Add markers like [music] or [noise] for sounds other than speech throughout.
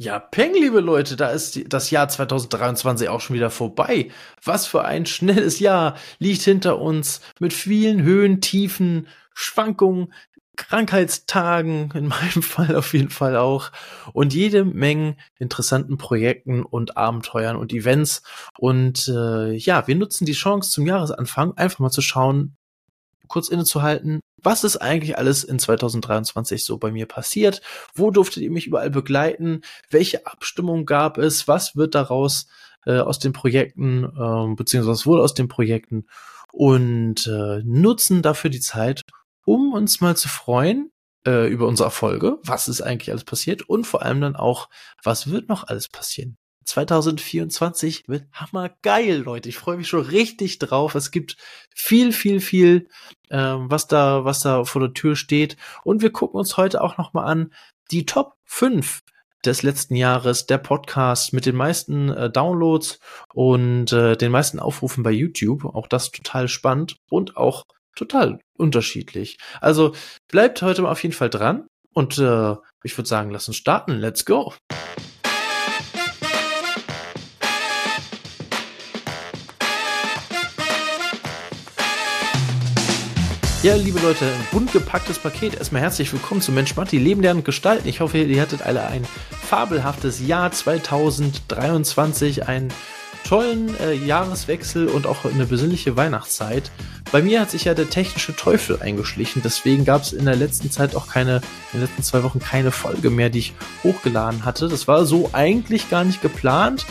Ja, Peng, liebe Leute, da ist das Jahr 2023 auch schon wieder vorbei. Was für ein schnelles Jahr liegt hinter uns mit vielen Höhen, Tiefen, Schwankungen, Krankheitstagen, [laughs] in meinem Fall auf jeden Fall auch, und jede Menge interessanten Projekten und Abenteuern und Events. Und äh, ja, wir nutzen die Chance zum Jahresanfang einfach mal zu schauen, kurz innezuhalten, was ist eigentlich alles in 2023 so bei mir passiert? Wo durftet ihr mich überall begleiten? Welche Abstimmung gab es? Was wird daraus äh, aus den Projekten, äh, beziehungsweise wurde aus den Projekten? Und äh, nutzen dafür die Zeit, um uns mal zu freuen äh, über unsere Erfolge. Was ist eigentlich alles passiert? Und vor allem dann auch, was wird noch alles passieren? 2024 wird hammergeil, Leute. Ich freue mich schon richtig drauf. Es gibt viel, viel, viel, ähm, was da, was da vor der Tür steht. Und wir gucken uns heute auch noch mal an die Top 5 des letzten Jahres, der Podcast mit den meisten äh, Downloads und äh, den meisten Aufrufen bei YouTube. Auch das total spannend und auch total unterschiedlich. Also bleibt heute mal auf jeden Fall dran und äh, ich würde sagen, lass uns starten. Let's go. Ja, liebe Leute, ein bunt gepacktes Paket. Erstmal herzlich willkommen zu Mensch Matti, Leben, Lernen und Gestalten. Ich hoffe, ihr hattet alle ein fabelhaftes Jahr 2023, einen tollen äh, Jahreswechsel und auch eine besinnliche Weihnachtszeit. Bei mir hat sich ja der technische Teufel eingeschlichen, deswegen gab es in der letzten Zeit auch keine, in den letzten zwei Wochen keine Folge mehr, die ich hochgeladen hatte. Das war so eigentlich gar nicht geplant.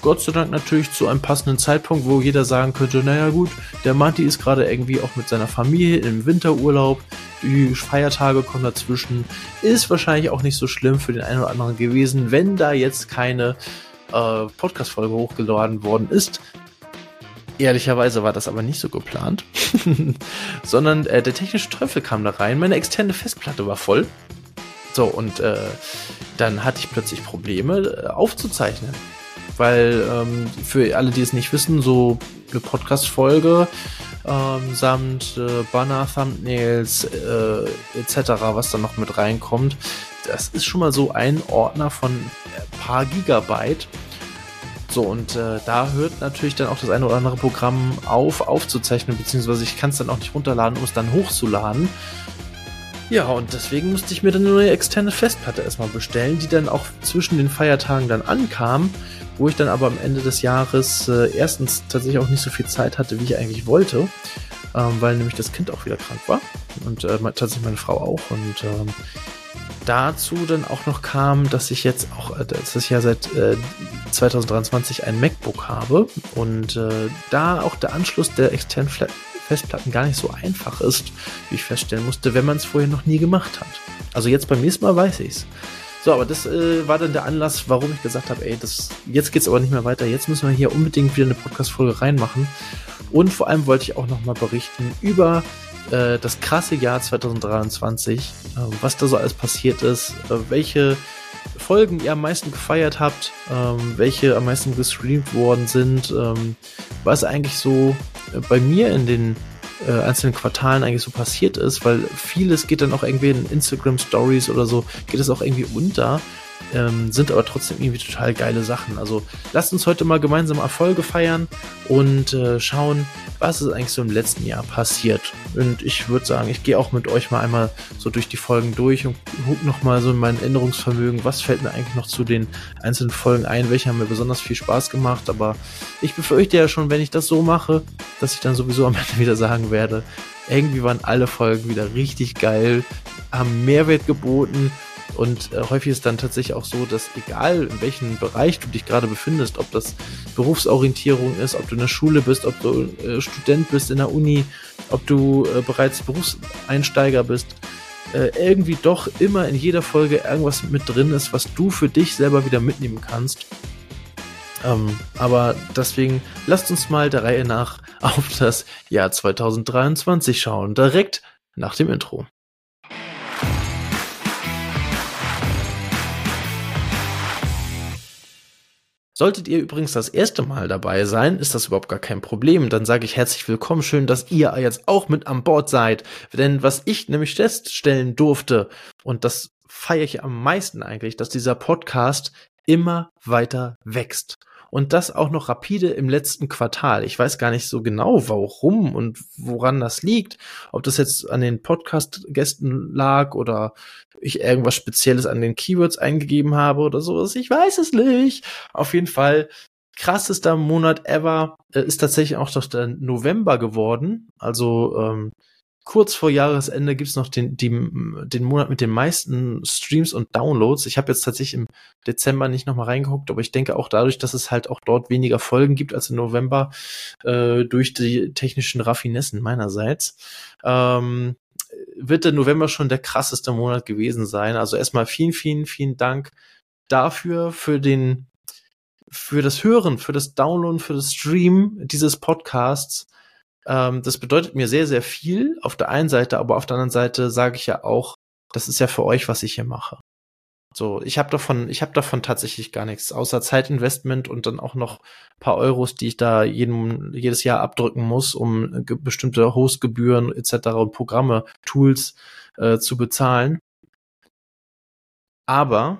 Gott sei Dank natürlich zu einem passenden Zeitpunkt, wo jeder sagen könnte, naja gut, der Matti ist gerade irgendwie auch mit seiner Familie im Winterurlaub, die Feiertage kommen dazwischen, ist wahrscheinlich auch nicht so schlimm für den einen oder anderen gewesen, wenn da jetzt keine äh, Podcast-Folge hochgeladen worden ist. Ehrlicherweise war das aber nicht so geplant, [laughs] sondern äh, der technische Teufel kam da rein, meine externe Festplatte war voll. So, und äh, dann hatte ich plötzlich Probleme äh, aufzuzeichnen weil ähm, für alle, die es nicht wissen, so eine Podcast-Folge ähm, samt äh, Banner, Thumbnails äh, etc., was da noch mit reinkommt, das ist schon mal so ein Ordner von ein paar Gigabyte. So, und äh, da hört natürlich dann auch das eine oder andere Programm auf, aufzuzeichnen, beziehungsweise ich kann es dann auch nicht runterladen, um es dann hochzuladen. Ja, und deswegen musste ich mir dann eine neue externe Festplatte erstmal bestellen, die dann auch zwischen den Feiertagen dann ankam wo ich dann aber am Ende des Jahres äh, erstens tatsächlich auch nicht so viel Zeit hatte, wie ich eigentlich wollte, ähm, weil nämlich das Kind auch wieder krank war und äh, tatsächlich meine Frau auch und ähm, dazu dann auch noch kam, dass ich jetzt auch, äh, dass ich ja seit äh, 2023 ein MacBook habe und äh, da auch der Anschluss der externen Festplatten gar nicht so einfach ist, wie ich feststellen musste, wenn man es vorher noch nie gemacht hat. Also jetzt beim nächsten Mal weiß ich's. So, aber das äh, war dann der Anlass, warum ich gesagt habe, ey, das, jetzt geht's aber nicht mehr weiter. Jetzt müssen wir hier unbedingt wieder eine Podcast-Folge reinmachen. Und vor allem wollte ich auch nochmal berichten über äh, das krasse Jahr 2023, äh, was da so alles passiert ist, äh, welche Folgen ihr am meisten gefeiert habt, ähm, welche am meisten gestreamt worden sind, ähm, was eigentlich so äh, bei mir in den äh, einzelnen Quartalen eigentlich so passiert ist, weil vieles geht dann auch irgendwie in Instagram Stories oder so, geht es auch irgendwie unter ähm, sind aber trotzdem irgendwie total geile Sachen. Also lasst uns heute mal gemeinsam Erfolge feiern und äh, schauen, was ist eigentlich so im letzten Jahr passiert. Und ich würde sagen, ich gehe auch mit euch mal einmal so durch die Folgen durch und gucke nochmal so in mein Erinnerungsvermögen, was fällt mir eigentlich noch zu den einzelnen Folgen ein, welche haben mir besonders viel Spaß gemacht. Aber ich befürchte ja schon, wenn ich das so mache, dass ich dann sowieso am [laughs] Ende wieder sagen werde, irgendwie waren alle Folgen wieder richtig geil, haben Mehrwert geboten und äh, häufig ist dann tatsächlich auch so, dass egal in welchem Bereich du dich gerade befindest, ob das Berufsorientierung ist, ob du in der Schule bist, ob du äh, Student bist in der Uni, ob du äh, bereits Berufseinsteiger bist, äh, irgendwie doch immer in jeder Folge irgendwas mit drin ist, was du für dich selber wieder mitnehmen kannst. Ähm, aber deswegen lasst uns mal der Reihe nach auf das Jahr 2023 schauen, direkt nach dem Intro. Solltet ihr übrigens das erste Mal dabei sein, ist das überhaupt gar kein Problem. Dann sage ich herzlich willkommen, schön, dass ihr jetzt auch mit an Bord seid. Denn was ich nämlich feststellen durfte, und das feiere ich am meisten eigentlich, dass dieser Podcast immer weiter wächst. Und das auch noch rapide im letzten Quartal. Ich weiß gar nicht so genau, warum und woran das liegt. Ob das jetzt an den Podcast-Gästen lag oder ich irgendwas Spezielles an den Keywords eingegeben habe oder sowas. Ich weiß es nicht. Auf jeden Fall krassester Monat ever äh, ist tatsächlich auch doch der November geworden. Also ähm, kurz vor Jahresende gibt's noch den, die, den Monat mit den meisten Streams und Downloads. Ich habe jetzt tatsächlich im Dezember nicht nochmal reingeguckt, aber ich denke auch dadurch, dass es halt auch dort weniger Folgen gibt als im November, äh, durch die technischen Raffinessen meinerseits, ähm, wird der November schon der krasseste Monat gewesen sein. Also erstmal vielen, vielen, vielen Dank dafür, für den, für das Hören, für das Downloaden, für das Stream dieses Podcasts. Ähm, das bedeutet mir sehr, sehr viel auf der einen Seite, aber auf der anderen Seite sage ich ja auch, das ist ja für euch, was ich hier mache. So, ich habe davon, ich habe davon tatsächlich gar nichts, außer Zeitinvestment und dann auch noch paar Euros, die ich da jeden, jedes Jahr abdrücken muss, um bestimmte Hostgebühren etc. und Programme, Tools äh, zu bezahlen. Aber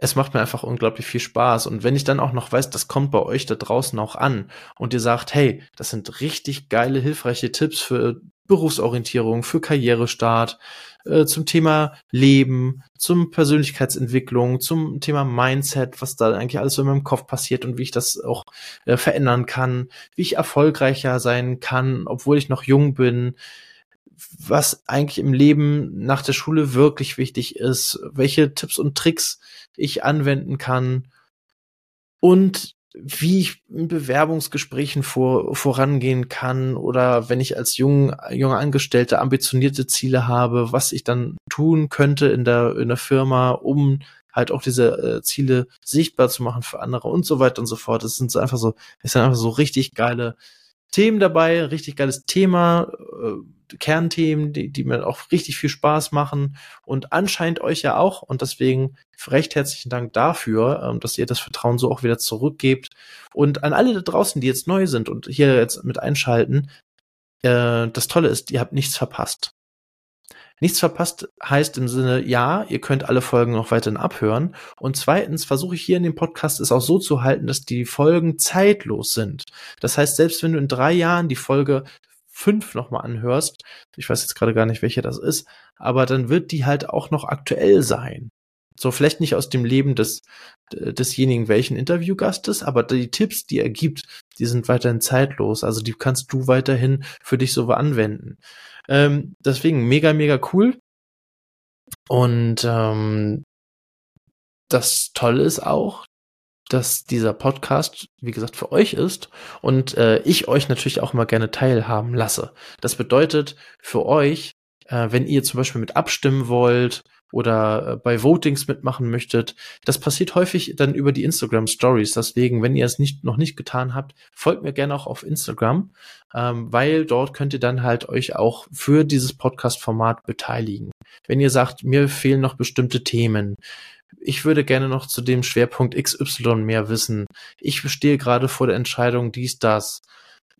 es macht mir einfach unglaublich viel Spaß. Und wenn ich dann auch noch weiß, das kommt bei euch da draußen auch an und ihr sagt, hey, das sind richtig geile, hilfreiche Tipps für Berufsorientierung, für Karrierestart, äh, zum Thema Leben, zum Persönlichkeitsentwicklung, zum Thema Mindset, was da eigentlich alles so in meinem Kopf passiert und wie ich das auch äh, verändern kann, wie ich erfolgreicher sein kann, obwohl ich noch jung bin, was eigentlich im Leben nach der Schule wirklich wichtig ist, welche Tipps und Tricks ich anwenden kann und wie ich in Bewerbungsgesprächen vor, vorangehen kann oder wenn ich als jung, junge Angestellte ambitionierte Ziele habe, was ich dann tun könnte in der, in der Firma, um halt auch diese äh, Ziele sichtbar zu machen für andere und so weiter und so fort. Das sind einfach so, es sind einfach so richtig geile Themen dabei, richtig geiles Thema, äh, Kernthemen, die, die mir auch richtig viel Spaß machen und anscheinend euch ja auch und deswegen recht herzlichen Dank dafür, ähm, dass ihr das Vertrauen so auch wieder zurückgebt und an alle da draußen, die jetzt neu sind und hier jetzt mit einschalten, äh, das Tolle ist, ihr habt nichts verpasst. Nichts verpasst heißt im Sinne, ja, ihr könnt alle Folgen noch weiterhin abhören. Und zweitens versuche ich hier in dem Podcast es auch so zu halten, dass die Folgen zeitlos sind. Das heißt, selbst wenn du in drei Jahren die Folge fünf nochmal anhörst, ich weiß jetzt gerade gar nicht, welche das ist, aber dann wird die halt auch noch aktuell sein. So vielleicht nicht aus dem Leben des, desjenigen, welchen Interviewgastes, aber die Tipps, die er gibt, die sind weiterhin zeitlos. Also die kannst du weiterhin für dich so anwenden. Ähm, deswegen mega, mega cool. Und ähm, das Tolle ist auch, dass dieser Podcast, wie gesagt, für euch ist und äh, ich euch natürlich auch mal gerne teilhaben lasse. Das bedeutet für euch, äh, wenn ihr zum Beispiel mit abstimmen wollt oder äh, bei Votings mitmachen möchtet. Das passiert häufig dann über die Instagram Stories. Deswegen, wenn ihr es nicht, noch nicht getan habt, folgt mir gerne auch auf Instagram, ähm, weil dort könnt ihr dann halt euch auch für dieses Podcast-Format beteiligen. Wenn ihr sagt, mir fehlen noch bestimmte Themen, ich würde gerne noch zu dem Schwerpunkt XY mehr wissen. Ich stehe gerade vor der Entscheidung dies, das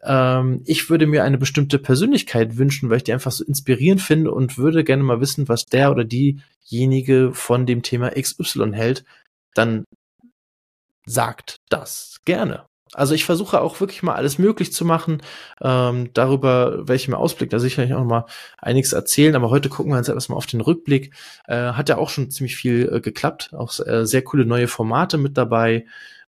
ähm, ich würde mir eine bestimmte Persönlichkeit wünschen, weil ich die einfach so inspirierend finde und würde gerne mal wissen, was der oder diejenige von dem Thema XY hält, dann sagt das gerne. Also ich versuche auch wirklich mal alles möglich zu machen. Ähm, darüber werde ich mir Ausblick da sicherlich auch mal einiges erzählen. Aber heute gucken wir uns erstmal auf den Rückblick. Äh, hat ja auch schon ziemlich viel äh, geklappt. Auch äh, sehr coole neue Formate mit dabei.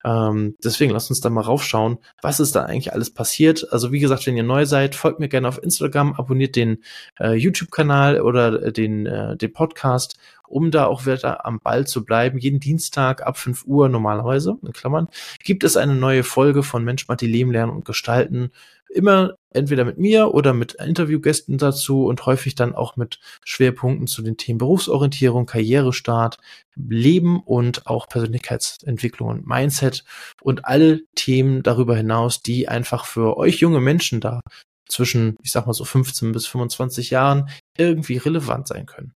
Ähm, deswegen lasst uns da mal raufschauen, was ist da eigentlich alles passiert. Also wie gesagt, wenn ihr neu seid, folgt mir gerne auf Instagram, abonniert den äh, YouTube-Kanal oder den, äh, den Podcast, um da auch wieder am Ball zu bleiben. Jeden Dienstag ab 5 Uhr normalerweise, in Klammern, gibt es eine neue Folge von Mensch, Matti, Leben, Lernen und Gestalten immer entweder mit mir oder mit Interviewgästen dazu und häufig dann auch mit Schwerpunkten zu den Themen Berufsorientierung, Karrierestart, Leben und auch Persönlichkeitsentwicklung und Mindset und alle Themen darüber hinaus, die einfach für euch junge Menschen da zwischen, ich sag mal so 15 bis 25 Jahren irgendwie relevant sein können.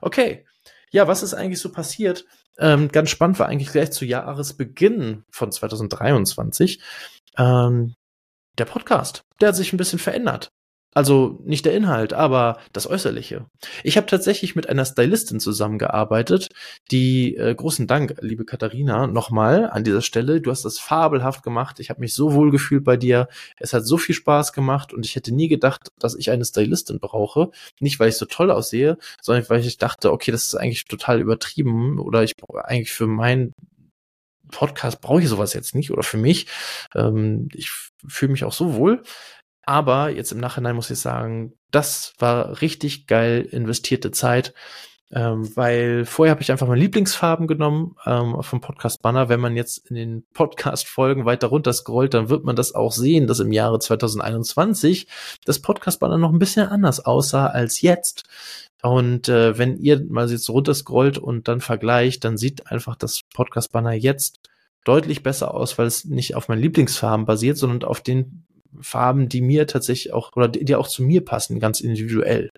Okay. Ja, was ist eigentlich so passiert? Ähm, ganz spannend war eigentlich gleich zu Jahresbeginn von 2023. Ähm, der Podcast, der hat sich ein bisschen verändert. Also nicht der Inhalt, aber das Äußerliche. Ich habe tatsächlich mit einer Stylistin zusammengearbeitet, die äh, großen Dank, liebe Katharina, nochmal an dieser Stelle. Du hast das fabelhaft gemacht. Ich habe mich so wohl gefühlt bei dir. Es hat so viel Spaß gemacht und ich hätte nie gedacht, dass ich eine Stylistin brauche. Nicht, weil ich so toll aussehe, sondern weil ich dachte, okay, das ist eigentlich total übertrieben oder ich brauche eigentlich für meinen Podcast brauche ich sowas jetzt nicht oder für mich. Ähm, ich fühle mich auch so wohl. Aber jetzt im Nachhinein muss ich sagen, das war richtig geil investierte Zeit. Ähm, weil vorher habe ich einfach meine Lieblingsfarben genommen ähm, vom Podcast Banner. Wenn man jetzt in den Podcast-Folgen weiter runter scrollt, dann wird man das auch sehen, dass im Jahre 2021 das Podcast Banner noch ein bisschen anders aussah als jetzt. Und äh, wenn ihr mal jetzt runter scrollt und dann vergleicht, dann sieht einfach das Podcast Banner jetzt deutlich besser aus, weil es nicht auf meinen Lieblingsfarben basiert, sondern auf den Farben, die mir tatsächlich auch oder die, die auch zu mir passen, ganz individuell.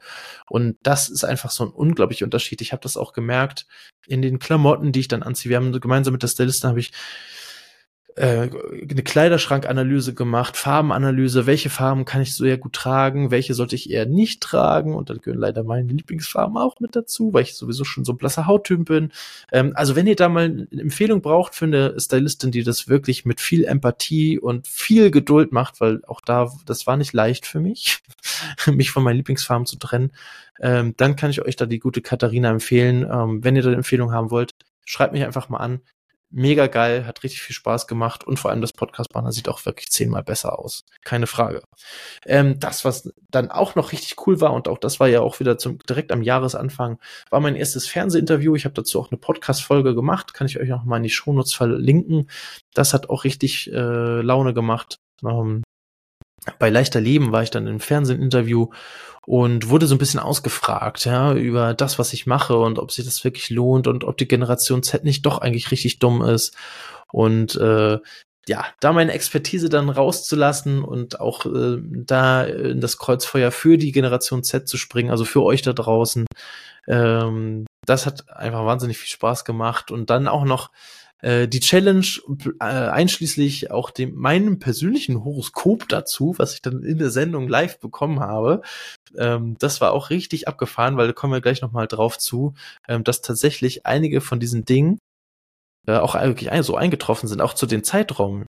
Und das ist einfach so ein unglaublicher Unterschied. Ich habe das auch gemerkt in den Klamotten, die ich dann anziehe. Wir haben gemeinsam mit der Stylistin habe ich äh, eine Kleiderschrankanalyse gemacht, Farbenanalyse, welche Farben kann ich sehr gut tragen, welche sollte ich eher nicht tragen und dann gehören leider meine Lieblingsfarben auch mit dazu, weil ich sowieso schon so ein blasser Hauttyp bin. Ähm, also wenn ihr da mal eine Empfehlung braucht für eine Stylistin, die das wirklich mit viel Empathie und viel Geduld macht, weil auch da, das war nicht leicht für mich, [laughs] mich von meinen Lieblingsfarben zu trennen, ähm, dann kann ich euch da die gute Katharina empfehlen. Ähm, wenn ihr da eine Empfehlung haben wollt, schreibt mich einfach mal an mega geil, hat richtig viel Spaß gemacht und vor allem das Podcast-Banner sieht auch wirklich zehnmal besser aus. Keine Frage. Ähm, das, was dann auch noch richtig cool war und auch das war ja auch wieder zum, direkt am Jahresanfang, war mein erstes Fernsehinterview. Ich habe dazu auch eine Podcast-Folge gemacht, kann ich euch noch mal in die Shownotes verlinken. Das hat auch richtig äh, Laune gemacht. Ähm, bei Leichter Leben war ich dann im Fernsehinterview und wurde so ein bisschen ausgefragt, ja, über das, was ich mache und ob sich das wirklich lohnt und ob die Generation Z nicht doch eigentlich richtig dumm ist. Und äh, ja, da meine Expertise dann rauszulassen und auch äh, da in das Kreuzfeuer für die Generation Z zu springen, also für euch da draußen, ähm, das hat einfach wahnsinnig viel Spaß gemacht und dann auch noch äh, die Challenge äh, einschließlich auch dem meinem persönlichen Horoskop dazu, was ich dann in der Sendung live bekommen habe. Ähm, das war auch richtig abgefahren, weil da kommen wir gleich nochmal drauf zu, ähm, dass tatsächlich einige von diesen Dingen äh, auch wirklich so eingetroffen sind, auch zu den Zeitraum,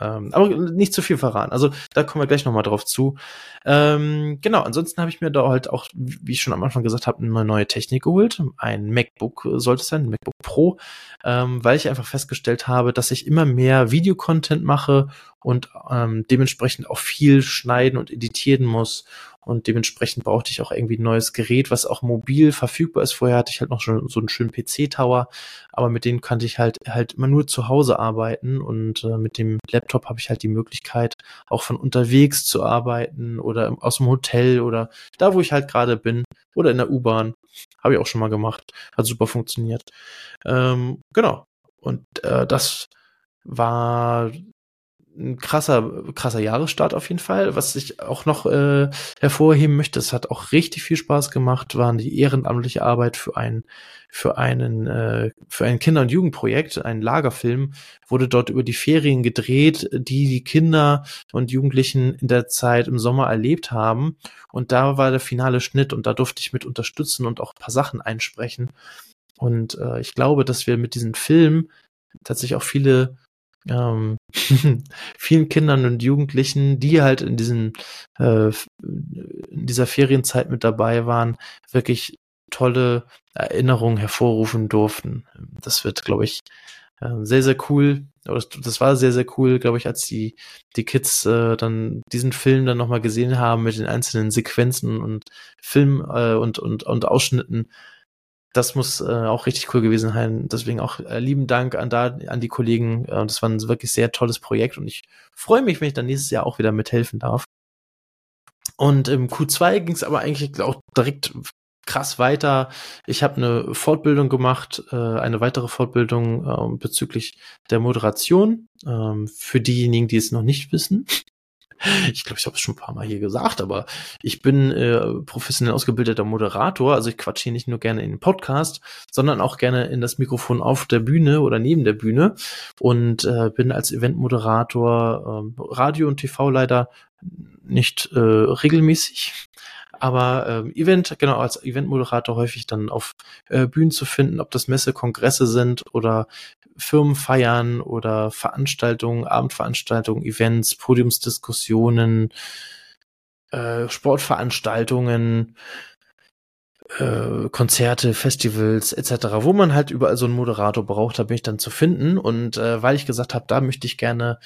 ähm, aber nicht zu viel verraten. Also da kommen wir gleich nochmal drauf zu. Ähm, genau, ansonsten habe ich mir da halt auch, wie ich schon am Anfang gesagt habe, eine neue Technik geholt. Ein MacBook sollte es sein, ein MacBook Pro, ähm, weil ich einfach festgestellt habe, dass ich immer mehr Videocontent mache und ähm, dementsprechend auch viel schneiden und editieren muss und dementsprechend brauchte ich auch irgendwie ein neues Gerät, was auch mobil verfügbar ist. Vorher hatte ich halt noch schon so einen schönen PC-Tower, aber mit denen konnte ich halt halt immer nur zu Hause arbeiten und äh, mit dem Laptop habe ich halt die Möglichkeit, auch von unterwegs zu arbeiten oder aus dem Hotel oder da, wo ich halt gerade bin oder in der U-Bahn. Habe ich auch schon mal gemacht. Hat super funktioniert. Ähm, genau. Und äh, das war ein krasser, krasser Jahresstart auf jeden Fall. Was ich auch noch äh, hervorheben möchte, es hat auch richtig viel Spaß gemacht, waren die ehrenamtliche Arbeit für einen, für einen, äh, für ein Kinder- und Jugendprojekt, ein Lagerfilm, wurde dort über die Ferien gedreht, die die Kinder und Jugendlichen in der Zeit im Sommer erlebt haben. Und da war der finale Schnitt und da durfte ich mit unterstützen und auch ein paar Sachen einsprechen. Und äh, ich glaube, dass wir mit diesem Film tatsächlich auch viele ähm, [laughs] vielen Kindern und Jugendlichen, die halt in diesen äh, in dieser Ferienzeit mit dabei waren, wirklich tolle Erinnerungen hervorrufen durften. Das wird, glaube ich, äh, sehr, sehr cool. Das war sehr, sehr cool, glaube ich, als die, die Kids äh, dann diesen Film dann nochmal gesehen haben mit den einzelnen Sequenzen und Film äh, und, und, und Ausschnitten das muss äh, auch richtig cool gewesen sein. Deswegen auch äh, lieben Dank an da an die Kollegen. Äh, das war ein wirklich sehr tolles Projekt und ich freue mich, wenn ich dann nächstes Jahr auch wieder mithelfen darf. Und im Q2 ging es aber eigentlich auch direkt krass weiter. Ich habe eine Fortbildung gemacht, äh, eine weitere Fortbildung äh, bezüglich der Moderation. Ähm, für diejenigen, die es noch nicht wissen, ich glaube, ich habe es schon ein paar Mal hier gesagt, aber ich bin äh, professionell ausgebildeter Moderator. Also ich quatsche hier nicht nur gerne in den Podcast, sondern auch gerne in das Mikrofon auf der Bühne oder neben der Bühne und äh, bin als Eventmoderator, äh, Radio und TV leider nicht äh, regelmäßig. Aber ähm, Event, genau, als Eventmoderator häufig dann auf äh, Bühnen zu finden, ob das Messe, Kongresse sind oder Firmenfeiern oder Veranstaltungen, Abendveranstaltungen, Events, Podiumsdiskussionen, äh, Sportveranstaltungen, äh, Konzerte, Festivals etc., wo man halt überall so einen Moderator braucht, da bin ich dann zu finden. Und äh, weil ich gesagt habe, da möchte ich gerne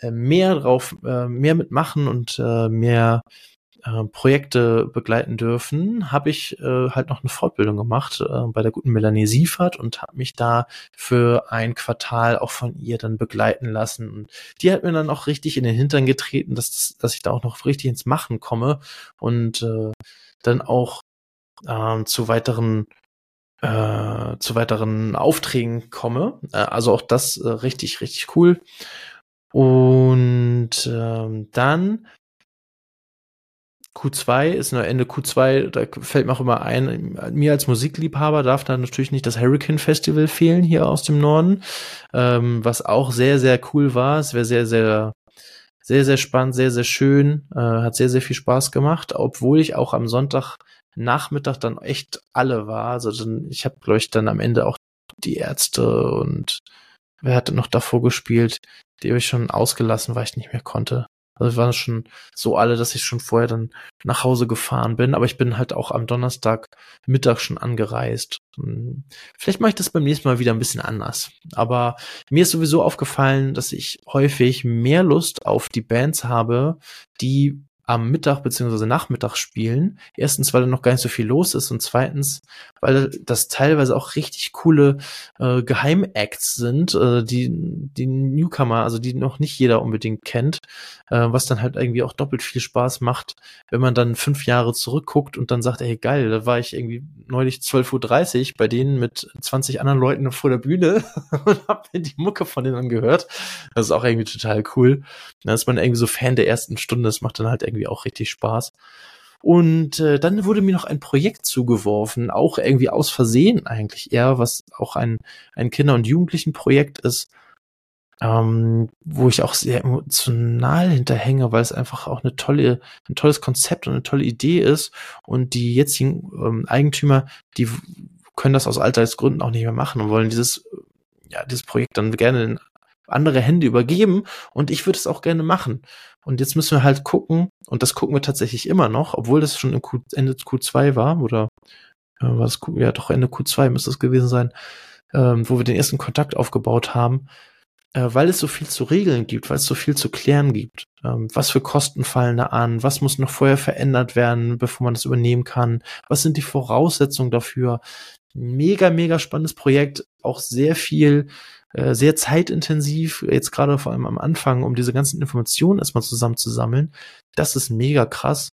äh, mehr drauf, äh, mehr mitmachen und äh, mehr äh, Projekte begleiten dürfen, habe ich äh, halt noch eine Fortbildung gemacht äh, bei der guten Melanie Siefert und habe mich da für ein Quartal auch von ihr dann begleiten lassen. Und die hat mir dann auch richtig in den Hintern getreten, dass, dass ich da auch noch richtig ins Machen komme und äh, dann auch äh, zu weiteren äh, zu weiteren Aufträgen komme. Äh, also auch das äh, richtig, richtig cool. Und ähm, dann Q2 ist nur Ende Q2, da fällt mir auch immer ein, mir als Musikliebhaber darf da natürlich nicht das Hurricane Festival fehlen hier aus dem Norden, ähm, was auch sehr, sehr cool war. Es wäre sehr, sehr, sehr, sehr spannend, sehr, sehr schön, äh, hat sehr, sehr viel Spaß gemacht, obwohl ich auch am Sonntag Nachmittag dann echt alle war. Also dann, ich habe, glaube ich, dann am Ende auch die Ärzte und wer hatte noch davor gespielt, die habe ich schon ausgelassen, weil ich nicht mehr konnte. Also waren schon so alle, dass ich schon vorher dann nach Hause gefahren bin, aber ich bin halt auch am Donnerstag Mittag schon angereist. Hm, vielleicht mache ich das beim nächsten Mal wieder ein bisschen anders. Aber mir ist sowieso aufgefallen, dass ich häufig mehr Lust auf die Bands habe, die am Mittag beziehungsweise Nachmittag spielen. Erstens, weil da noch gar nicht so viel los ist und zweitens, weil das teilweise auch richtig coole äh, Geheimacts sind, äh, die die Newcomer, also die noch nicht jeder unbedingt kennt, äh, was dann halt irgendwie auch doppelt viel Spaß macht, wenn man dann fünf Jahre zurückguckt und dann sagt, ey geil, da war ich irgendwie neulich 12.30 Uhr bei denen mit 20 anderen Leuten vor der Bühne [laughs] und hab mir die Mucke von denen angehört. Das ist auch irgendwie total cool. Da ist man irgendwie so Fan der ersten Stunde, das macht dann halt irgendwie irgendwie auch richtig Spaß. Und äh, dann wurde mir noch ein Projekt zugeworfen, auch irgendwie aus Versehen eigentlich eher, was auch ein, ein Kinder- und Jugendlichenprojekt ist, ähm, wo ich auch sehr emotional hinterhänge, weil es einfach auch eine tolle, ein tolles Konzept und eine tolle Idee ist. Und die jetzigen ähm, Eigentümer, die können das aus Altersgründen auch nicht mehr machen und wollen dieses, ja, dieses Projekt dann gerne in andere Hände übergeben und ich würde es auch gerne machen. Und jetzt müssen wir halt gucken, und das gucken wir tatsächlich immer noch, obwohl das schon im Q, Ende Q2 war, oder äh, war es ja doch Ende Q2 müsste es gewesen sein, ähm, wo wir den ersten Kontakt aufgebaut haben, äh, weil es so viel zu regeln gibt, weil es so viel zu klären gibt. Ähm, was für Kosten fallen da an? Was muss noch vorher verändert werden, bevor man das übernehmen kann? Was sind die Voraussetzungen dafür? Mega, mega spannendes Projekt, auch sehr viel äh, sehr zeitintensiv, jetzt gerade vor allem am Anfang, um diese ganzen Informationen erstmal zusammenzusammeln. Das ist mega krass.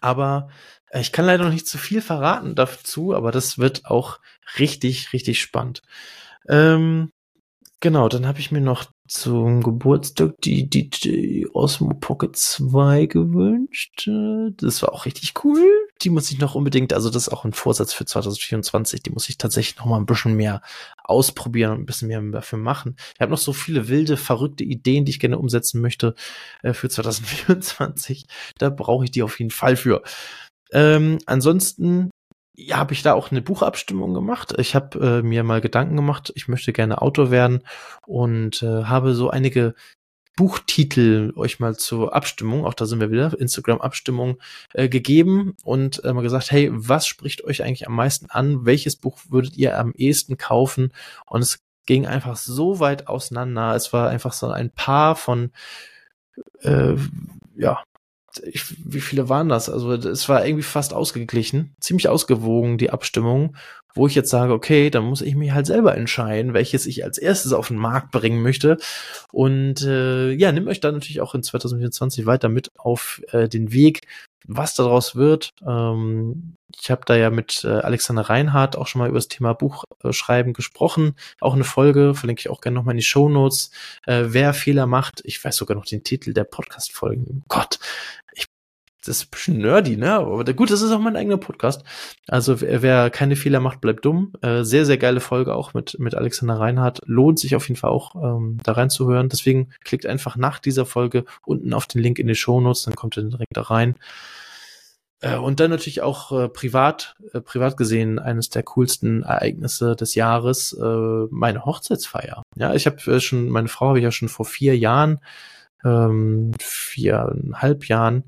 Aber äh, ich kann leider noch nicht zu viel verraten dazu, aber das wird auch richtig, richtig spannend. Ähm, genau, dann habe ich mir noch zum Geburtstag die DJ Osmo Pocket 2 gewünscht. Äh, das war auch richtig cool. Die muss ich noch unbedingt, also das ist auch ein Vorsatz für 2024, die muss ich tatsächlich noch mal ein bisschen mehr ausprobieren und ein bisschen mehr dafür machen. Ich habe noch so viele wilde, verrückte Ideen, die ich gerne umsetzen möchte äh, für 2024. Da brauche ich die auf jeden Fall für. Ähm, ansonsten ja, habe ich da auch eine Buchabstimmung gemacht. Ich habe äh, mir mal Gedanken gemacht, ich möchte gerne Autor werden und äh, habe so einige Buchtitel euch mal zur Abstimmung, auch da sind wir wieder, Instagram-Abstimmung äh, gegeben und äh, mal gesagt, hey, was spricht euch eigentlich am meisten an? Welches Buch würdet ihr am ehesten kaufen? Und es ging einfach so weit auseinander. Es war einfach so ein Paar von äh, ja, ich, wie viele waren das? Also es war irgendwie fast ausgeglichen, ziemlich ausgewogen, die Abstimmung, wo ich jetzt sage, okay, dann muss ich mich halt selber entscheiden, welches ich als erstes auf den Markt bringen möchte. Und äh, ja, nimm euch dann natürlich auch in 2024 weiter mit auf äh, den Weg, was daraus wird. Ähm, ich habe da ja mit äh, Alexander Reinhardt auch schon mal über das Thema Buchschreiben äh, gesprochen. Auch eine Folge, verlinke ich auch gerne nochmal in die Show Notes. Äh, wer Fehler macht, ich weiß sogar noch den Titel der Podcast-Folgen. Gott, ich das ist ein bisschen nerdy, ne? Aber gut, das ist auch mein eigener Podcast. Also wer, wer keine Fehler macht, bleibt dumm. Äh, sehr, sehr geile Folge auch mit, mit Alexander Reinhardt. Lohnt sich auf jeden Fall auch ähm, da reinzuhören. Deswegen klickt einfach nach dieser Folge unten auf den Link in die Shownotes, dann kommt ihr direkt da rein. Äh, und dann natürlich auch äh, privat, äh, privat gesehen eines der coolsten Ereignisse des Jahres, äh, meine Hochzeitsfeier. Ja, ich habe äh, schon, meine Frau habe ich ja schon vor vier Jahren ähm, viereinhalb Jahren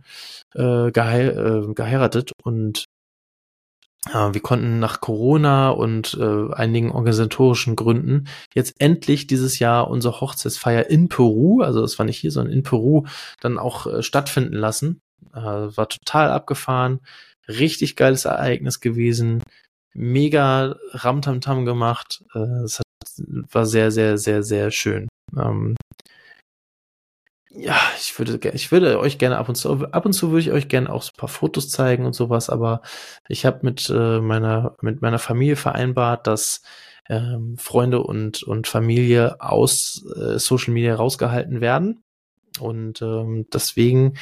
äh, gehei äh, geheiratet und äh, wir konnten nach Corona und äh, einigen organisatorischen Gründen jetzt endlich dieses Jahr unsere Hochzeitsfeier in Peru, also das war nicht hier, sondern in Peru, dann auch äh, stattfinden lassen. Äh, war total abgefahren, richtig geiles Ereignis gewesen, mega Ramtamtam gemacht. Äh, es hat, war sehr, sehr, sehr, sehr schön. Ähm, ja, ich würde, ich würde euch gerne ab und zu, ab und zu würde ich euch gerne auch so ein paar Fotos zeigen und sowas, aber ich habe mit äh, meiner, mit meiner Familie vereinbart, dass ähm, Freunde und, und Familie aus äh, Social Media rausgehalten werden. Und ähm, deswegen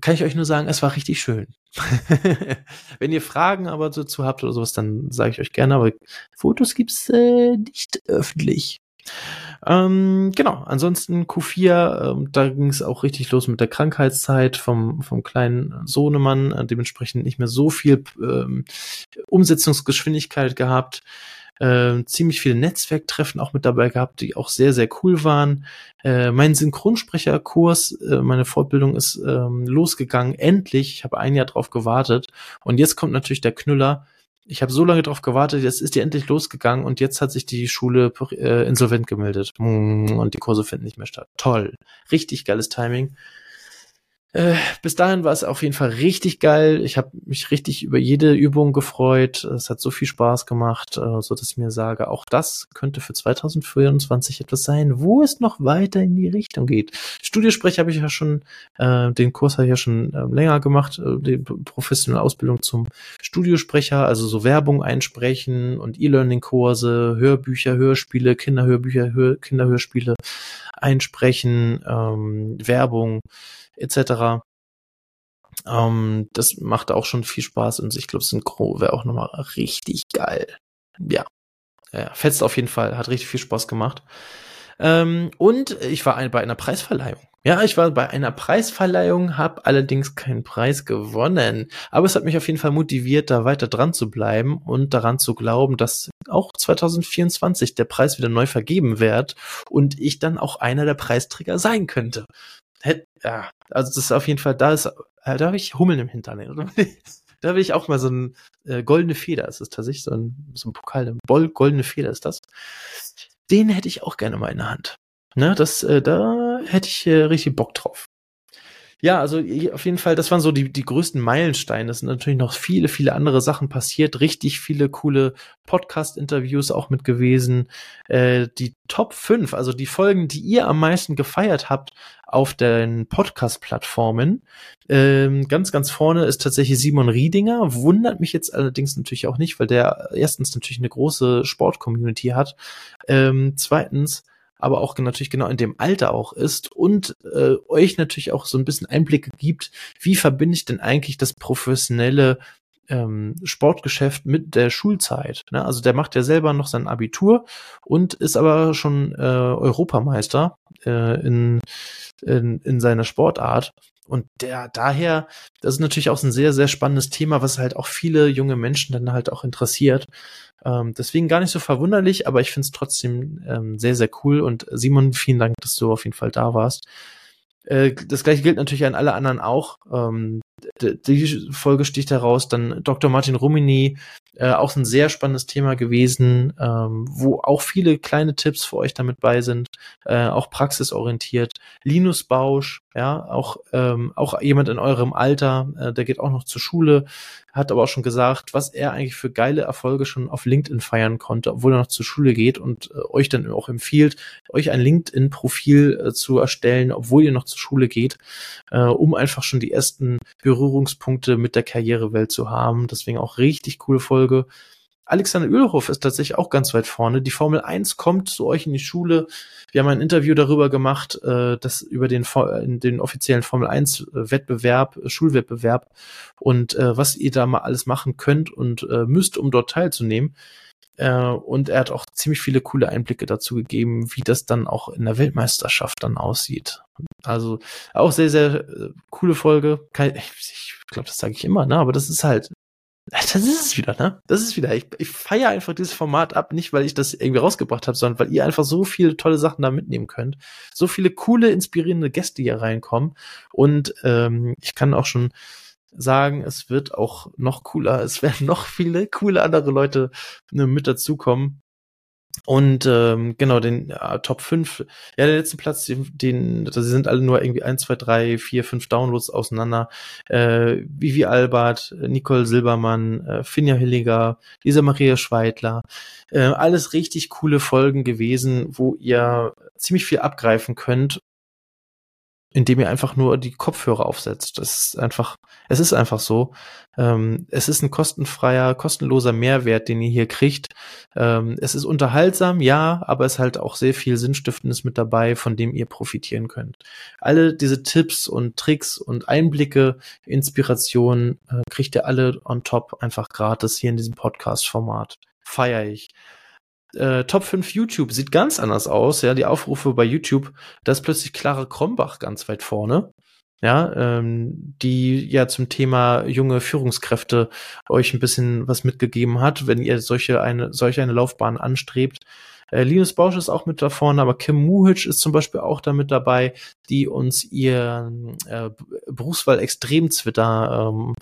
kann ich euch nur sagen, es war richtig schön. [laughs] Wenn ihr Fragen aber dazu habt oder sowas, dann sage ich euch gerne, aber Fotos gibt's äh, nicht öffentlich. Ähm, genau, ansonsten Q4, ähm, da ging es auch richtig los mit der Krankheitszeit vom, vom kleinen Sohnemann, äh, dementsprechend nicht mehr so viel ähm, Umsetzungsgeschwindigkeit gehabt. Äh, ziemlich viele Netzwerktreffen auch mit dabei gehabt, die auch sehr, sehr cool waren. Äh, mein Synchronsprecherkurs, äh, meine Fortbildung ist ähm, losgegangen, endlich. Ich habe ein Jahr drauf gewartet. Und jetzt kommt natürlich der Knüller ich habe so lange darauf gewartet, jetzt ist die endlich losgegangen und jetzt hat sich die Schule äh, insolvent gemeldet. Mm, und die Kurse finden nicht mehr statt. Toll. Richtig geiles Timing. Äh, bis dahin war es auf jeden Fall richtig geil. Ich habe mich richtig über jede Übung gefreut. Es hat so viel Spaß gemacht, äh, so dass ich mir sage, auch das könnte für 2024 etwas sein, wo es noch weiter in die Richtung geht. Studiosprech habe ich ja schon, äh, den Kurs habe ich ja schon äh, länger gemacht, äh, die professionelle Ausbildung zum Studiosprecher, also so Werbung einsprechen und E-Learning-Kurse, Hörbücher, Hörspiele, Kinderhörbücher, Hör Kinderhörspiele einsprechen, ähm, Werbung etc. Ähm, das macht auch schon viel Spaß und ich glaube, Synchro wäre auch nochmal richtig geil. Ja. ja, fetzt auf jeden Fall, hat richtig viel Spaß gemacht. Ähm, und ich war ein, bei einer Preisverleihung. Ja, ich war bei einer Preisverleihung, habe allerdings keinen Preis gewonnen. Aber es hat mich auf jeden Fall motiviert, da weiter dran zu bleiben und daran zu glauben, dass auch 2024 der Preis wieder neu vergeben wird und ich dann auch einer der Preisträger sein könnte ja, also das ist auf jeden Fall, da ist, äh, da habe ich Hummeln im Hintern. [laughs] da will ich auch mal so ein äh, goldene Feder, das ist tatsächlich so ein, so ein Pokal, eine Boll, goldene Feder ist das. Den hätte ich auch gerne mal in der Hand. Ne, das, äh, da hätte ich äh, richtig Bock drauf. Ja, also auf jeden Fall, das waren so die, die größten Meilensteine. Es sind natürlich noch viele, viele andere Sachen passiert. Richtig viele coole Podcast-Interviews auch mit gewesen. Äh, die Top 5, also die Folgen, die ihr am meisten gefeiert habt auf den Podcast-Plattformen. Ähm, ganz, ganz vorne ist tatsächlich Simon Riedinger. Wundert mich jetzt allerdings natürlich auch nicht, weil der erstens natürlich eine große Sport-Community hat. Ähm, zweitens aber auch natürlich genau in dem Alter auch ist und äh, euch natürlich auch so ein bisschen Einblicke gibt, wie verbinde ich denn eigentlich das professionelle ähm, Sportgeschäft mit der Schulzeit. Ne? Also der macht ja selber noch sein Abitur und ist aber schon äh, Europameister äh, in, in, in seiner Sportart. Und der daher, das ist natürlich auch ein sehr, sehr spannendes Thema, was halt auch viele junge Menschen dann halt auch interessiert. Ähm, deswegen gar nicht so verwunderlich, aber ich finde es trotzdem ähm, sehr, sehr cool. Und Simon, vielen Dank, dass du auf jeden Fall da warst. Äh, das gleiche gilt natürlich an alle anderen auch. Ähm, die Folge sticht heraus. Dann Dr. Martin Rumini, äh, auch ein sehr spannendes Thema gewesen, ähm, wo auch viele kleine Tipps für euch damit bei sind, äh, auch praxisorientiert. Linus Bausch, ja, auch, ähm, auch jemand in eurem Alter, äh, der geht auch noch zur Schule, hat aber auch schon gesagt, was er eigentlich für geile Erfolge schon auf LinkedIn feiern konnte, obwohl er noch zur Schule geht und äh, euch dann auch empfiehlt, euch ein LinkedIn-Profil äh, zu erstellen, obwohl ihr noch zur Schule geht, äh, um einfach schon die ersten Berührungspunkte mit der Karrierewelt zu haben. Deswegen auch richtig coole Folge. Alexander Oehlhoff ist tatsächlich auch ganz weit vorne. Die Formel 1 kommt zu euch in die Schule. Wir haben ein Interview darüber gemacht, äh, das über den, den offiziellen Formel 1 Wettbewerb, Schulwettbewerb und äh, was ihr da mal alles machen könnt und äh, müsst, um dort teilzunehmen. Äh, und er hat auch ziemlich viele coole Einblicke dazu gegeben, wie das dann auch in der Weltmeisterschaft dann aussieht. Also auch sehr, sehr äh, coole Folge. Ich ich glaube, das sage ich immer, ne? Aber das ist halt das ist es wieder, ne? Das ist wieder. Ich, ich feiere einfach dieses Format ab, nicht weil ich das irgendwie rausgebracht habe, sondern weil ihr einfach so viele tolle Sachen da mitnehmen könnt. So viele coole, inspirierende Gäste hier reinkommen. Und ähm, ich kann auch schon sagen, es wird auch noch cooler. Es werden noch viele coole andere Leute ne, mit dazukommen. Und ähm, genau, den ja, Top 5, ja, der letzte Platz, den, den das sind alle nur irgendwie 1, 2, 3, 4, 5 Downloads auseinander. Äh, Vivi Albert, Nicole Silbermann, äh, Finja Hilliger, Lisa Maria Schweidler. Äh, alles richtig coole Folgen gewesen, wo ihr ziemlich viel abgreifen könnt indem ihr einfach nur die Kopfhörer aufsetzt. Das ist einfach, es ist einfach so. Ähm, es ist ein kostenfreier, kostenloser Mehrwert, den ihr hier kriegt. Ähm, es ist unterhaltsam, ja, aber es ist halt auch sehr viel Sinnstiftendes mit dabei, von dem ihr profitieren könnt. Alle diese Tipps und Tricks und Einblicke, Inspirationen äh, kriegt ihr alle on top einfach gratis hier in diesem Podcast-Format. Feier ich äh, Top 5 YouTube sieht ganz anders aus. Ja, die Aufrufe bei YouTube, da ist plötzlich Clara Krombach ganz weit vorne. Ja, ähm, die ja zum Thema junge Führungskräfte euch ein bisschen was mitgegeben hat, wenn ihr solche eine, solche eine Laufbahn anstrebt. Äh, Linus Bausch ist auch mit da vorne, aber Kim Muhic ist zum Beispiel auch da mit dabei, die uns ihr äh, Berufswahl extrem Twitter ähm,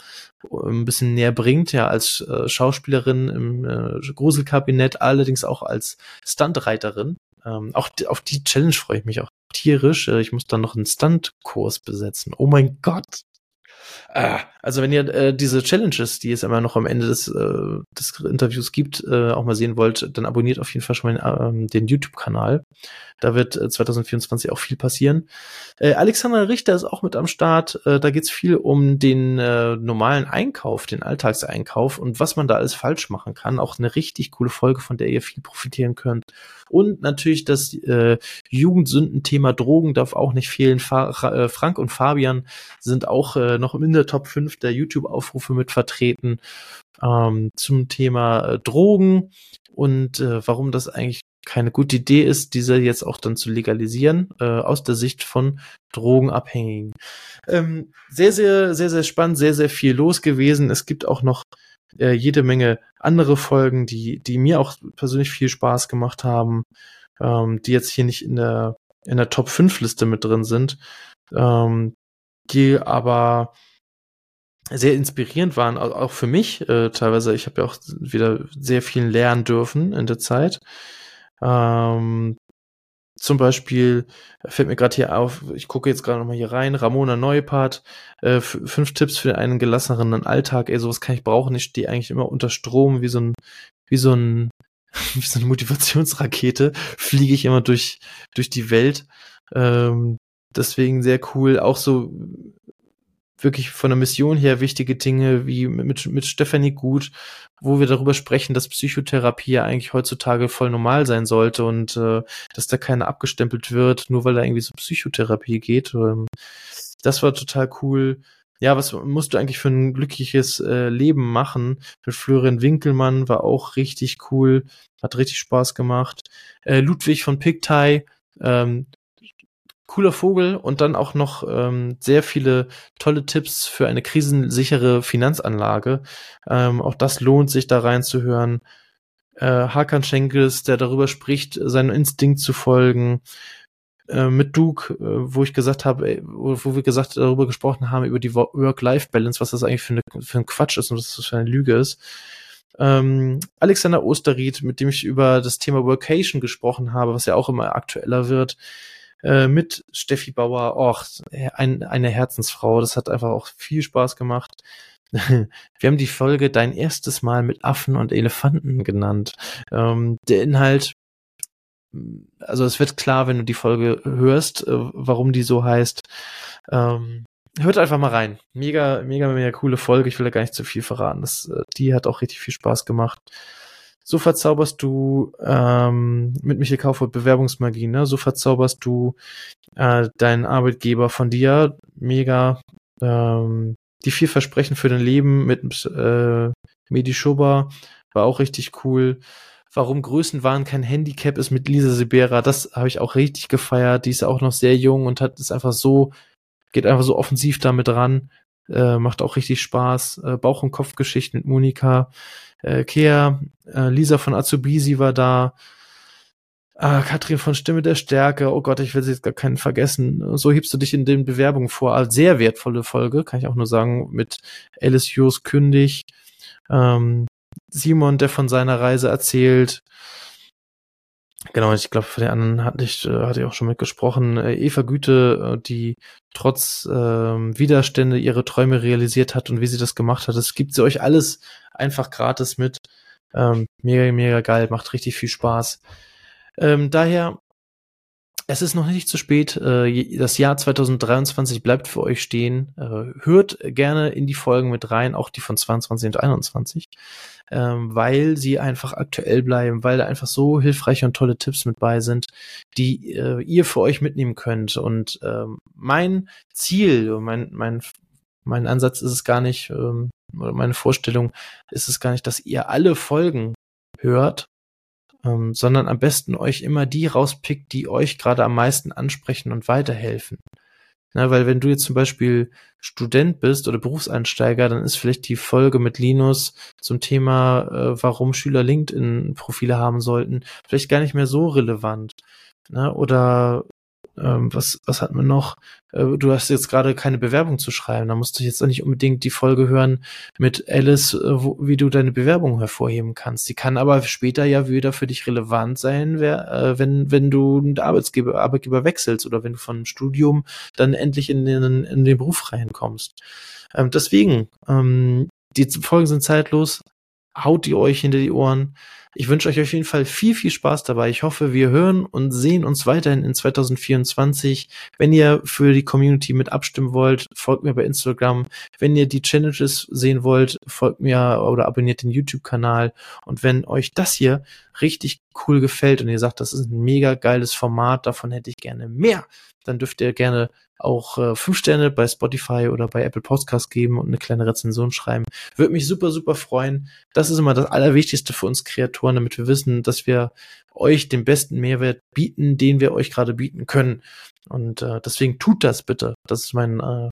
ein bisschen näher bringt, ja, als äh, Schauspielerin im äh, Gruselkabinett, allerdings auch als Stuntreiterin. Ähm, auch auf die Challenge freue ich mich auch tierisch. Äh, ich muss dann noch einen Stuntkurs besetzen. Oh mein Gott. Ah, also wenn ihr äh, diese Challenges, die es immer noch am Ende des, äh, des Interviews gibt, äh, auch mal sehen wollt, dann abonniert auf jeden Fall schon mal ähm, den YouTube-Kanal. Da wird äh, 2024 auch viel passieren. Äh, Alexander Richter ist auch mit am Start. Äh, da geht's viel um den äh, normalen Einkauf, den Alltagseinkauf und was man da alles falsch machen kann. Auch eine richtig coole Folge, von der ihr viel profitieren könnt. Und natürlich das äh, Jugendsündenthema Drogen darf auch nicht fehlen. Fa äh, Frank und Fabian sind auch äh, noch in der Top 5 der YouTube-Aufrufe mit vertreten ähm, zum Thema äh, Drogen und äh, warum das eigentlich keine gute Idee ist, diese jetzt auch dann zu legalisieren, äh, aus der Sicht von Drogenabhängigen. Ähm, sehr, sehr, sehr, sehr spannend, sehr, sehr viel los gewesen. Es gibt auch noch äh, jede Menge andere Folgen, die, die mir auch persönlich viel Spaß gemacht haben, ähm, die jetzt hier nicht in der, in der Top 5 Liste mit drin sind, ähm, die aber sehr inspirierend waren, auch für mich äh, teilweise. Ich habe ja auch wieder sehr viel lernen dürfen in der Zeit. Ähm, zum Beispiel fällt mir gerade hier auf, ich gucke jetzt gerade nochmal hier rein, Ramona Neupart, äh, fünf Tipps für einen gelasseneren Alltag, ey, sowas kann ich brauchen, ich stehe eigentlich immer unter Strom, wie so ein, wie so ein, [laughs] wie so eine Motivationsrakete, fliege ich immer durch, durch die Welt. Ähm, deswegen sehr cool, auch so wirklich von der Mission her wichtige Dinge wie mit, mit Stephanie Gut, wo wir darüber sprechen, dass Psychotherapie ja eigentlich heutzutage voll normal sein sollte und äh, dass da keiner abgestempelt wird, nur weil da irgendwie so Psychotherapie geht. Ähm, das war total cool. Ja, was musst du eigentlich für ein glückliches äh, Leben machen? Mit Florian Winkelmann war auch richtig cool, hat richtig Spaß gemacht. Äh, Ludwig von Pigtai, ähm, cooler Vogel und dann auch noch ähm, sehr viele tolle Tipps für eine krisensichere Finanzanlage. Ähm, auch das lohnt sich da reinzuhören. Äh, Hakan Schenkes, der darüber spricht, seinem Instinkt zu folgen. Äh, mit Duke, äh, wo ich gesagt habe, wo, wo wir gesagt darüber gesprochen haben über die Work-Life-Balance, was das eigentlich für, eine, für ein Quatsch ist und was das für eine Lüge ist. Ähm, Alexander Osterried, mit dem ich über das Thema Workation gesprochen habe, was ja auch immer aktueller wird äh, mit Steffi Bauer. Och, ein, eine Herzensfrau. Das hat einfach auch viel Spaß gemacht. [laughs] Wir haben die Folge Dein erstes Mal mit Affen und Elefanten genannt. Ähm, der Inhalt, also es wird klar, wenn du die Folge hörst, äh, warum die so heißt. Ähm, hört einfach mal rein. Mega, mega, mega coole Folge. Ich will da gar nicht zu viel verraten. Das, äh, die hat auch richtig viel Spaß gemacht. So verzauberst du ähm, mit Michael Kaufhold Bewerbungsmagie, ne? So verzauberst du äh, deinen Arbeitgeber von dir. Mega. Ähm, die vier Versprechen für dein Leben mit äh, Medi Schober war auch richtig cool. Warum Größenwahn kein Handicap ist mit Lisa Sibera, das habe ich auch richtig gefeiert. Die ist auch noch sehr jung und hat es einfach so, geht einfach so offensiv damit ran. Äh, macht auch richtig Spaß. Äh, Bauch- und Kopfgeschichten mit Monika. Äh, Kea, äh, Lisa von Azubisi war da. Ah, Katrin von Stimme der Stärke. Oh Gott, ich will sie jetzt gar keinen vergessen. So hebst du dich in den Bewerbungen vor. Also sehr wertvolle Folge, kann ich auch nur sagen, mit Alice Hughes Kündig. Ähm, Simon, der von seiner Reise erzählt. Genau, ich glaube, von den anderen hatte ich, äh, hatte ich auch schon mitgesprochen. Äh, Eva Güte, äh, die trotz ähm, Widerstände ihre Träume realisiert hat und wie sie das gemacht hat. Das gibt sie euch alles einfach gratis mit. Ähm, mega, mega geil, macht richtig viel Spaß. Ähm, daher, es ist noch nicht zu spät. Äh, das Jahr 2023 bleibt für euch stehen. Äh, hört gerne in die Folgen mit rein, auch die von 22 und 21 ähm, weil sie einfach aktuell bleiben, weil da einfach so hilfreiche und tolle Tipps mit bei sind, die äh, ihr für euch mitnehmen könnt. Und ähm, mein Ziel, mein, mein, mein Ansatz ist es gar nicht, ähm, oder meine Vorstellung ist es gar nicht, dass ihr alle Folgen hört, ähm, sondern am besten euch immer die rauspickt, die euch gerade am meisten ansprechen und weiterhelfen. Na, weil wenn du jetzt zum Beispiel Student bist oder Berufseinsteiger, dann ist vielleicht die Folge mit Linus zum Thema, äh, warum Schüler LinkedIn-Profile haben sollten, vielleicht gar nicht mehr so relevant. Ne? Oder ähm, was, was hat man noch? Äh, du hast jetzt gerade keine Bewerbung zu schreiben. Da musst du jetzt auch nicht unbedingt die Folge hören mit Alice, äh, wo, wie du deine Bewerbung hervorheben kannst. Die kann aber später ja wieder für dich relevant sein, wer, äh, wenn, wenn du einen Arbeitsgeber, Arbeitgeber wechselst oder wenn du von Studium dann endlich in den, in den Beruf reinkommst. Ähm, deswegen, ähm, die Folgen sind zeitlos. Haut die euch hinter die Ohren. Ich wünsche euch auf jeden Fall viel, viel Spaß dabei. Ich hoffe, wir hören und sehen uns weiterhin in 2024. Wenn ihr für die Community mit abstimmen wollt, folgt mir bei Instagram. Wenn ihr die Challenges sehen wollt, folgt mir oder abonniert den YouTube-Kanal. Und wenn euch das hier richtig cool gefällt und ihr sagt, das ist ein mega geiles Format, davon hätte ich gerne mehr, dann dürft ihr gerne auch äh, fünf Sterne bei Spotify oder bei Apple Podcast geben und eine kleine Rezension schreiben. Würde mich super, super freuen. Das ist immer das Allerwichtigste für uns Kreatoren, damit wir wissen, dass wir euch den besten Mehrwert bieten, den wir euch gerade bieten können. Und äh, deswegen tut das bitte. Das ist mein äh,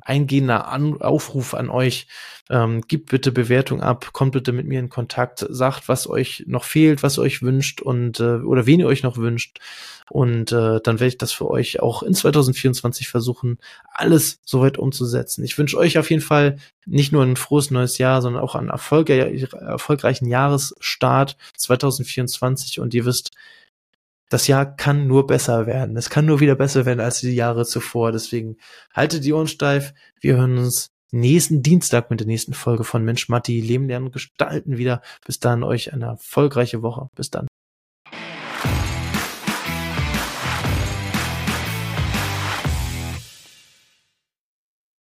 eingehender An Aufruf an euch. Ähm, gebt bitte Bewertung ab, kommt bitte mit mir in Kontakt, sagt, was euch noch fehlt, was ihr euch wünscht und äh, oder wen ihr euch noch wünscht. Und äh, dann werde ich das für euch auch in 2024 versuchen, alles soweit umzusetzen. Ich wünsche euch auf jeden Fall nicht nur ein frohes neues Jahr, sondern auch einen erfolgreichen Jahresstart 2024. Und ihr wisst, das Jahr kann nur besser werden. Es kann nur wieder besser werden als die Jahre zuvor. Deswegen haltet die Ohren steif. Wir hören uns nächsten Dienstag mit der nächsten Folge von Mensch Matti Leben lernen gestalten wieder. Bis dann euch eine erfolgreiche Woche. Bis dann.